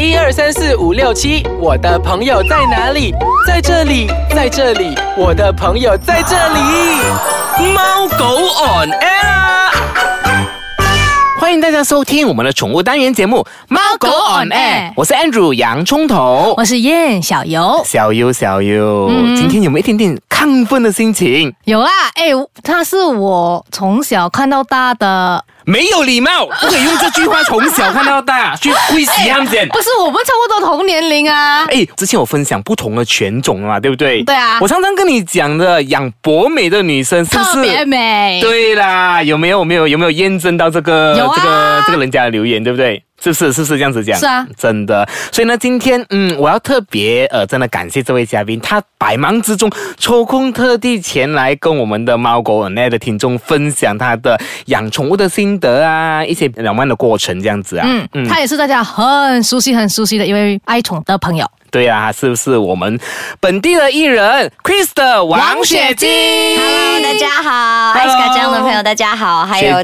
一二三四五六七，我的朋友在哪里？在这里，在这里，我的朋友在这里。猫狗 on air 啊。欢迎大家收听我们的宠物单元节目《猫狗 on air》，我是 Andrew 洋葱头，我是燕小游。小优小优，今天有没有一点点亢奋的心情？有啊，哎，他是我从小看到大的。没有礼貌，不可以用这句话从小看到大去威胁他们。不是，我们差不多同年龄啊。哎，之前我分享不同的犬种嘛，对不对？对啊。我常常跟你讲的，养博美的女生是不是特别美？对啦，有没有？没有？有没有验证到这个？有啊。这个这个人家的留言，对不对？是不是？是不是这样子讲？是啊，真的。所以呢，今天嗯，我要特别呃，真的感谢这位嘉宾，他百忙之中抽空特地前来跟我们的猫狗 n 的听众分享他的养宠物的心得啊，一些两万的过程这样子啊。嗯嗯，他也是大家很熟悉、很熟悉的一位爱宠的朋友。对啊，是不是我们本地的艺人 Chris 的王雪晶？Hello，大家好，爱斯卡这样的朋友大家好，还有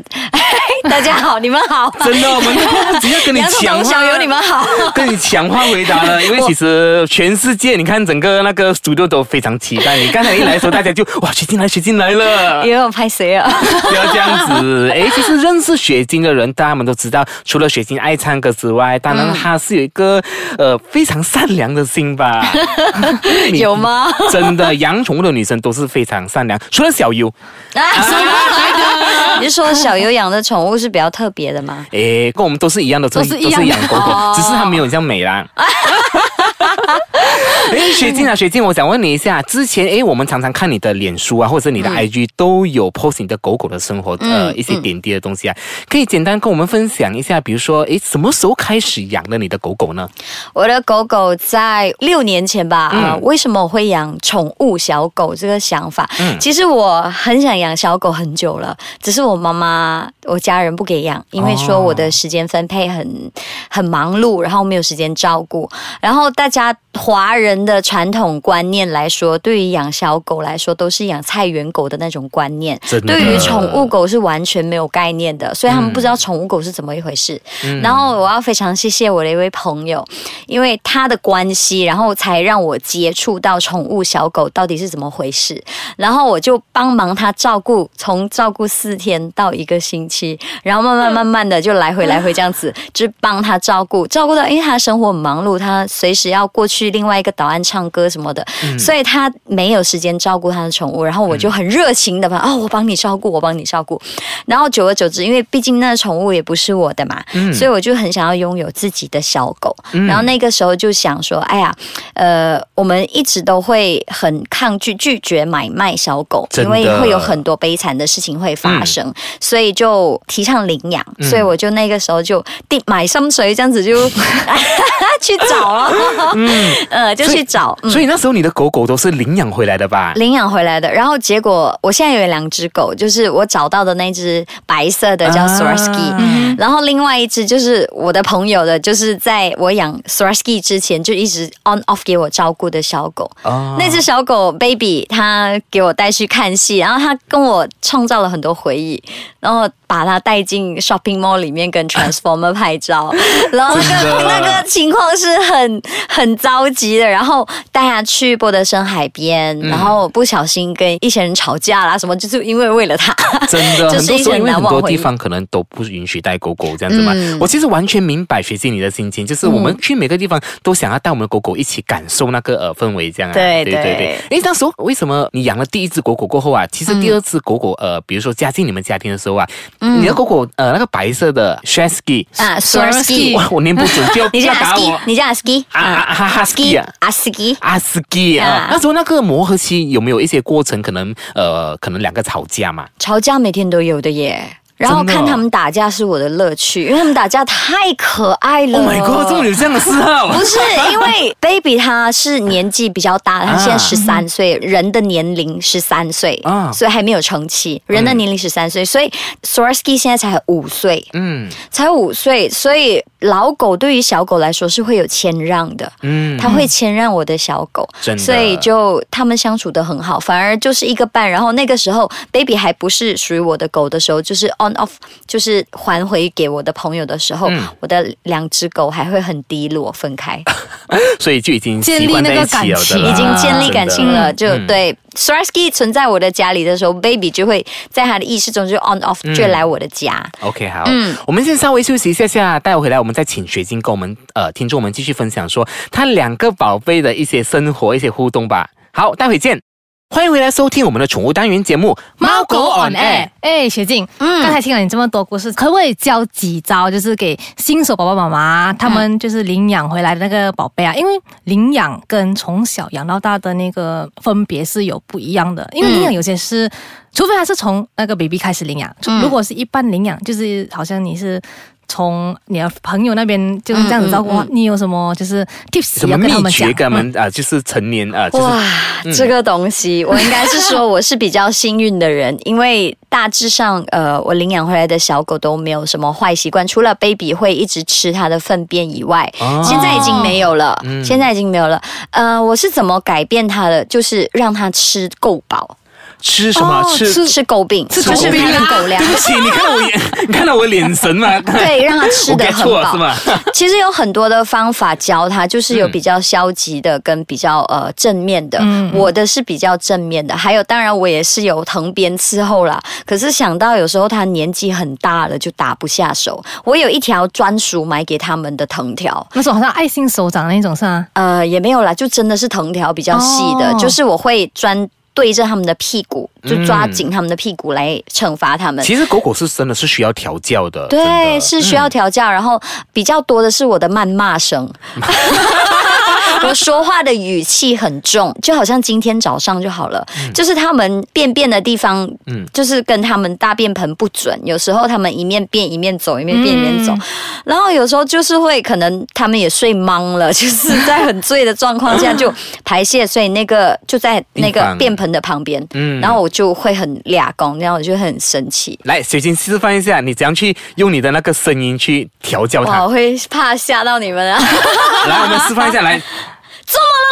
大家好，你们好。真的，我们迫不及待跟你抢小有，你们好，跟你抢话回答了。因为其实全世界，你看整个那个 studio 都非常期待你。刚才一来的时候，大家就哇，雪晶来，雪晶来了。因为我拍谁啊？不要这样子。哎，其实认识雪晶的人，大家们都知道，除了雪晶爱唱歌之外，当然她是有一个呃非常善良。的心吧，有吗？真的，养宠物的女生都是非常善良，除了小优。你是说小优养的宠物是比较特别的吗？哎，跟我们都是一样的，都是一样养狗狗，只是它没有这样美啦。哎，雪静啊，雪静，我想问你一下，之前哎，我们常常看你的脸书啊，或者你的 IG 都有 post 你的狗狗的生活，呃，一些点滴的东西啊，可以简单跟我们分享一下，比如说，哎，什么时候开始养的你的狗狗呢？我的狗狗在六年前吧，啊，为什么我会养宠物小狗这个想法？嗯，其实我很想养小狗很久了，只是我妈妈、我家人不给养，因为说我的时间分配很很忙碌，然后没有时间照顾，然后大家。华人的传统观念来说，对于养小狗来说，都是养菜园狗的那种观念。对于宠物狗是完全没有概念的，所以他们不知道宠物狗是怎么一回事。然后我要非常谢谢我的一位朋友，因为他的关系，然后才让我接触到宠物小狗到底是怎么回事。然后我就帮忙他照顾，从照顾四天到一个星期，然后慢慢慢慢的就来回来回这样子，就帮他照顾，照顾到因为他生活很忙碌，他随时要过去。另外一个导案唱歌什么的，所以他没有时间照顾他的宠物，然后我就很热情的吧，哦，我帮你照顾，我帮你照顾。然后久而久之，因为毕竟那宠物也不是我的嘛，所以我就很想要拥有自己的小狗。然后那个时候就想说，哎呀，呃，我们一直都会很抗拒拒绝买卖小狗，因为会有很多悲惨的事情会发生，所以就提倡领养。所以我就那个时候就定买心水，这样子就 去找了。呃，就去找，所以那时候你的狗狗都是领养回来的吧？领养回来的，然后结果我现在有两只狗，就是我找到的那只白色的叫 Swarovski，然后另外一只就是我的朋友的，就是在我养 Swarovski 之前就一直 on off 给我照顾的小狗。那只小狗 Baby，它给我带去看戏，然后它跟我创造了很多回忆，然后把它带进 shopping mall 里面跟 Transformer 拍照，然后那个那个情况是很很。着急的，然后带他去波德森海边，然后不小心跟一些人吵架啦，什么就是因为为了他，真的 很多时候因为很多地方可能都不允许带狗狗这样子嘛。我其实完全明白学习你的心情，就是我们去每个地方都想要带我们的狗狗一起感受那个呃氛围这样啊。对对对。哎，那时候为什么你养了第一只狗狗过后啊，其实第二次狗狗呃，比如说加进你们家庭的时候啊，你的狗狗呃那个白色的 Shasky 啊 s w a s k y 哇，我念不准，就要打我，你叫 Asky 啊。哈斯基啊，阿斯基，阿斯基啊！那时候那个磨合期有没有一些过程？可能呃，可能两个吵架嘛？吵架每天都有的耶。然后看他们打架是我的乐趣，因为他们打架太可爱了。Oh my god，终于有这样的嗜好？不是，因为 Baby 他是年纪比较大，他 现在十三岁，人的年龄十三岁啊，所以还没有成器。人的年龄十三岁，所以 s w a r s k y 现在才五岁，嗯，才五岁，所以老狗对于小狗来说是会有谦让的，嗯，他会谦让我的小狗，所以就他们相处的很好，反而就是一个半。然后那个时候 Baby 还不是属于我的狗的时候，就是。On off，就是还回给我的朋友的时候，我的两只狗还会很低落分开，所以就已经建立那个感情，已经建立感情了，就嗯对。s w a r s k y 存在我的家里的时候，baby 就会在他的意识中就 on off 就来我的家。OK，好，嗯我们先稍微休息一下下，待会回来我们再请水晶跟我们呃听众们继续分享说他两个宝贝的一些生活、一些互动吧。好，待会见。欢迎回来收听我们的宠物单元节目《猫狗 on air，哎，雪静，嗯，刚才听了你这么多故事，可不可以教几招，就是给新手爸爸妈妈他们就是领养回来的那个宝贝啊？因为领养跟从小养到大的那个分别是有不一样的，因为领养有些是，除非他是从那个 baby 开始领养，如果是一般领养，就是好像你是。从你的朋友那边就是这样子照顾，你有什么就是 tips 什么要跟他秘诀们讲？跟他们啊、就是成年啊、就是哇，这个东西，我应该是说我是比较幸运的人，因为大致上，呃，我领养回来的小狗都没有什么坏习惯，除了 baby 会一直吃它的粪便以外，哦现在已经没有了，现在已经没有了。呃，我是怎么改变它的？就是让它吃够饱，吃什么、哦吃。吃吃狗饼，吃就是狗饼它的狗粮对。不起，你看到我眼，你看到我眼神吗？对，让他吃我的很饱是。吗？其实有很多的方法教他，就是有比较消极的跟比较呃正面的。嗯我的是比较正面的，还有当然我也是有藤鞭伺候啦。可是想到有时候他年纪很大了，就打不下手。我有一条专属买给他们的藤条。那种好像爱心手掌那种是吗？呃，也没有啦，就真的是藤条比较细的，哦就是我会专对着他们的屁股，就抓嗯紧他们的屁股来惩罚他们。其实狗狗是真的是需要调教的，对，是需要调教，然后比较多的是我的谩骂声。我说话的语气很重，就好像今天早上就好了，就是他们便便的地方，嗯。就是跟他们大便盆不准，有时候他们一面便一面走，一面便一面走，嗯。然后有时候就是会可能他们也睡懵了，就是在很醉的状况下就排泄，所以那个就在那个便盆的旁边，嗯。然后我就会很俩公，然后我就很生气。来，水晶示范一下，你怎样去用你的那个声音去调教哇，它我？会怕吓到你们啊！来，我们示范一下，来，这么，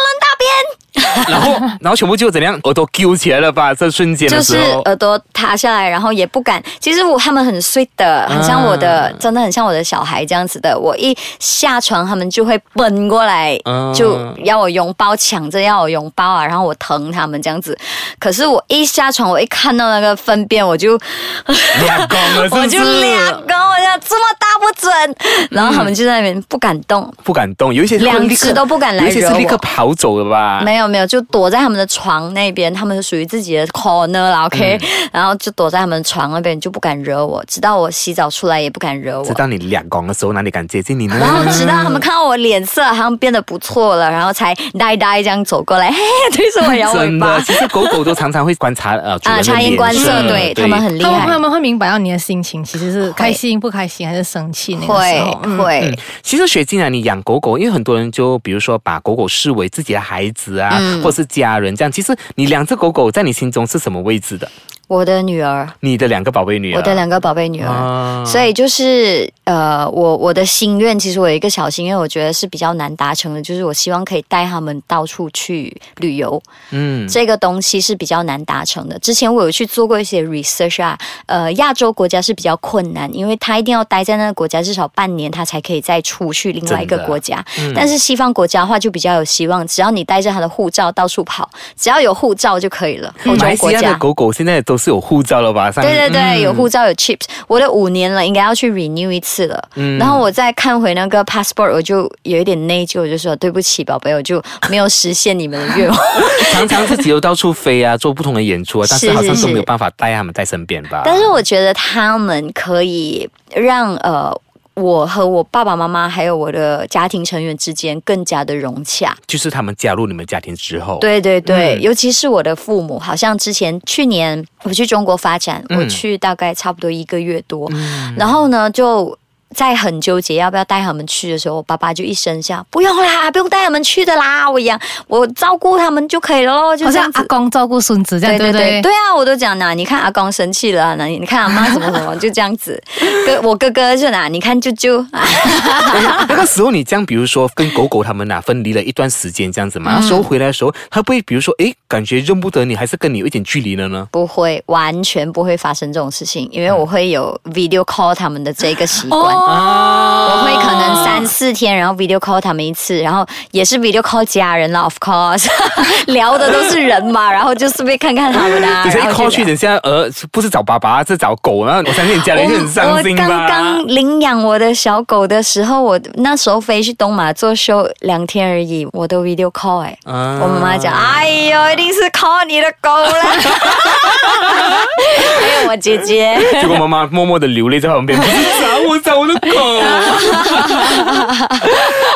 然后，然后全部就怎样，耳朵揪起来了吧？这瞬间就是耳朵塌下来，然后也不敢。其实我他们很 sweet 的，很像我的，真的很像我的小孩这样子的。我一下床，他们就会奔过来，嗯就要我拥抱，抢着要我拥抱啊，然后我疼他们这样子。可是我一下床，我一看到那个粪便，我就 我就是？两个，我想这么大不准，然后他们就在那边不敢动。不敢动，有一些会两立刻只都不敢来有一些是立刻跑走了吧？没有没有，就躲在他们的床那边，他们是属于自己的 corner 啦，OK，、然嗯后就躲在他们床那边，就不敢惹我，直到我洗澡出来也不敢惹我直到你两公的时候，哪里敢接近你呢？然后直到他们看到我脸色好像变得不错了，然后才呆呆这样走过来，嘿，对着我摇尾真巴的，。其实狗狗都常常会观察呃啊，察言观色，对他们很厉害他们他。们会明白到你的心情，其实是开心不开心还是生气那个时会候。嗯会嗯，其实雪静啊，你养狗狗，因为很多人就比如说把狗狗视为自己的孩子啊，嗯或是家人这样。其实你两只狗狗在你心中是什么位置的？我的女儿，你的两个宝贝女儿，我的两个宝贝女儿。啊所以就是呃，我我的心愿，其实我有一个小心愿，我觉得是比较难达成的，就是我希望可以带他们到处去旅游。嗯这个东西是比较难达成的。之前我有去做过一些 research 啊，呃，亚洲国家是比较困难，因为他一定要待在那个国家至少半年，他才可以再出去另外一个国家。嗯但是西方国家的话就比较有希望，只要你带着他的护照到处跑，只要有护照就可以了。欧洲国家。的狗狗现在都是有护照了吧？上对对对，嗯有护照有 chips，我的五年了，应该要去 renew 一次了。嗯然后我再看回那个 passport，我就有一点内疚，我就说对不起，宝贝，我就没有实现你们的愿望。常常自己又到处飞啊，做不同的演出啊，但是是是是好像都没有办法带他们在身边吧？但是我觉得他们可以让呃。我和我爸爸妈妈还有我的家庭成员之间更加的融洽，就是他们加入你们家庭之后，对对对，嗯。尤其是我的父母，好像之前去年我去中国发展，嗯。我去大概差不多一个月多，然后呢就。在很纠结要不要带他们去的时候，我爸爸就一声笑：“不用啦，不用带他们去的啦，我养我照顾他们就可以了咯。”就像这样子。阿公照顾孙子这样，对不对？对啊，我都讲呐，你看阿公生气了啊，那你你看阿妈 怎么怎么，就这样子。哥，我哥哥就拿，你看舅舅，那个时候你这样，比如说跟狗狗他们呐、分离了一段时间这样子嘛，那时候回来的时候，他不会比如说诶，感觉认不得你，还是跟你有一点距离了呢？不会，完全不会发生这种事情，因为我会有 video call 他们的这个习惯。哦，啊我会可能三四天，然后 video call 他们一次，然后也是 video call 家人啦，of course，聊的都是人嘛，然后就顺便看看他们啊。等下一 call 就去，等下呃，不是找爸爸，是找狗，然后我相信你家人会很伤心吧？我刚刚领养我的小狗的时候，我那时候飞去东马做秀两天而已，我都 video call 哎、啊我妈妈讲，哎呦，一定是 call 你的狗了，还有我姐姐。结果妈妈默默的流泪在旁边，不是找我找我的狗。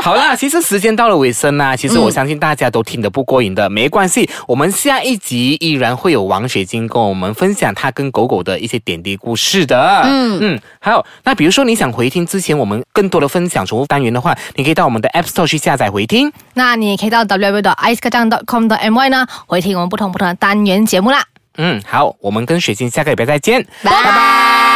好啦，其实时间到了尾声啦，其实我相信大家都听得不过瘾的，没关系，我们下一集依然会有王雪晶跟我们分享她跟狗狗的一些点滴故事的。嗯嗯，还有，那比如说你想回听之前我们更多的分享宠物单元的话，你可以到我们的 App Store 去下载回听。那你也可以到 www.icekacang.com.my 呢，回听我们不同不同的单元节目啦。嗯，好，我们跟雪晶下个礼拜再见。拜拜。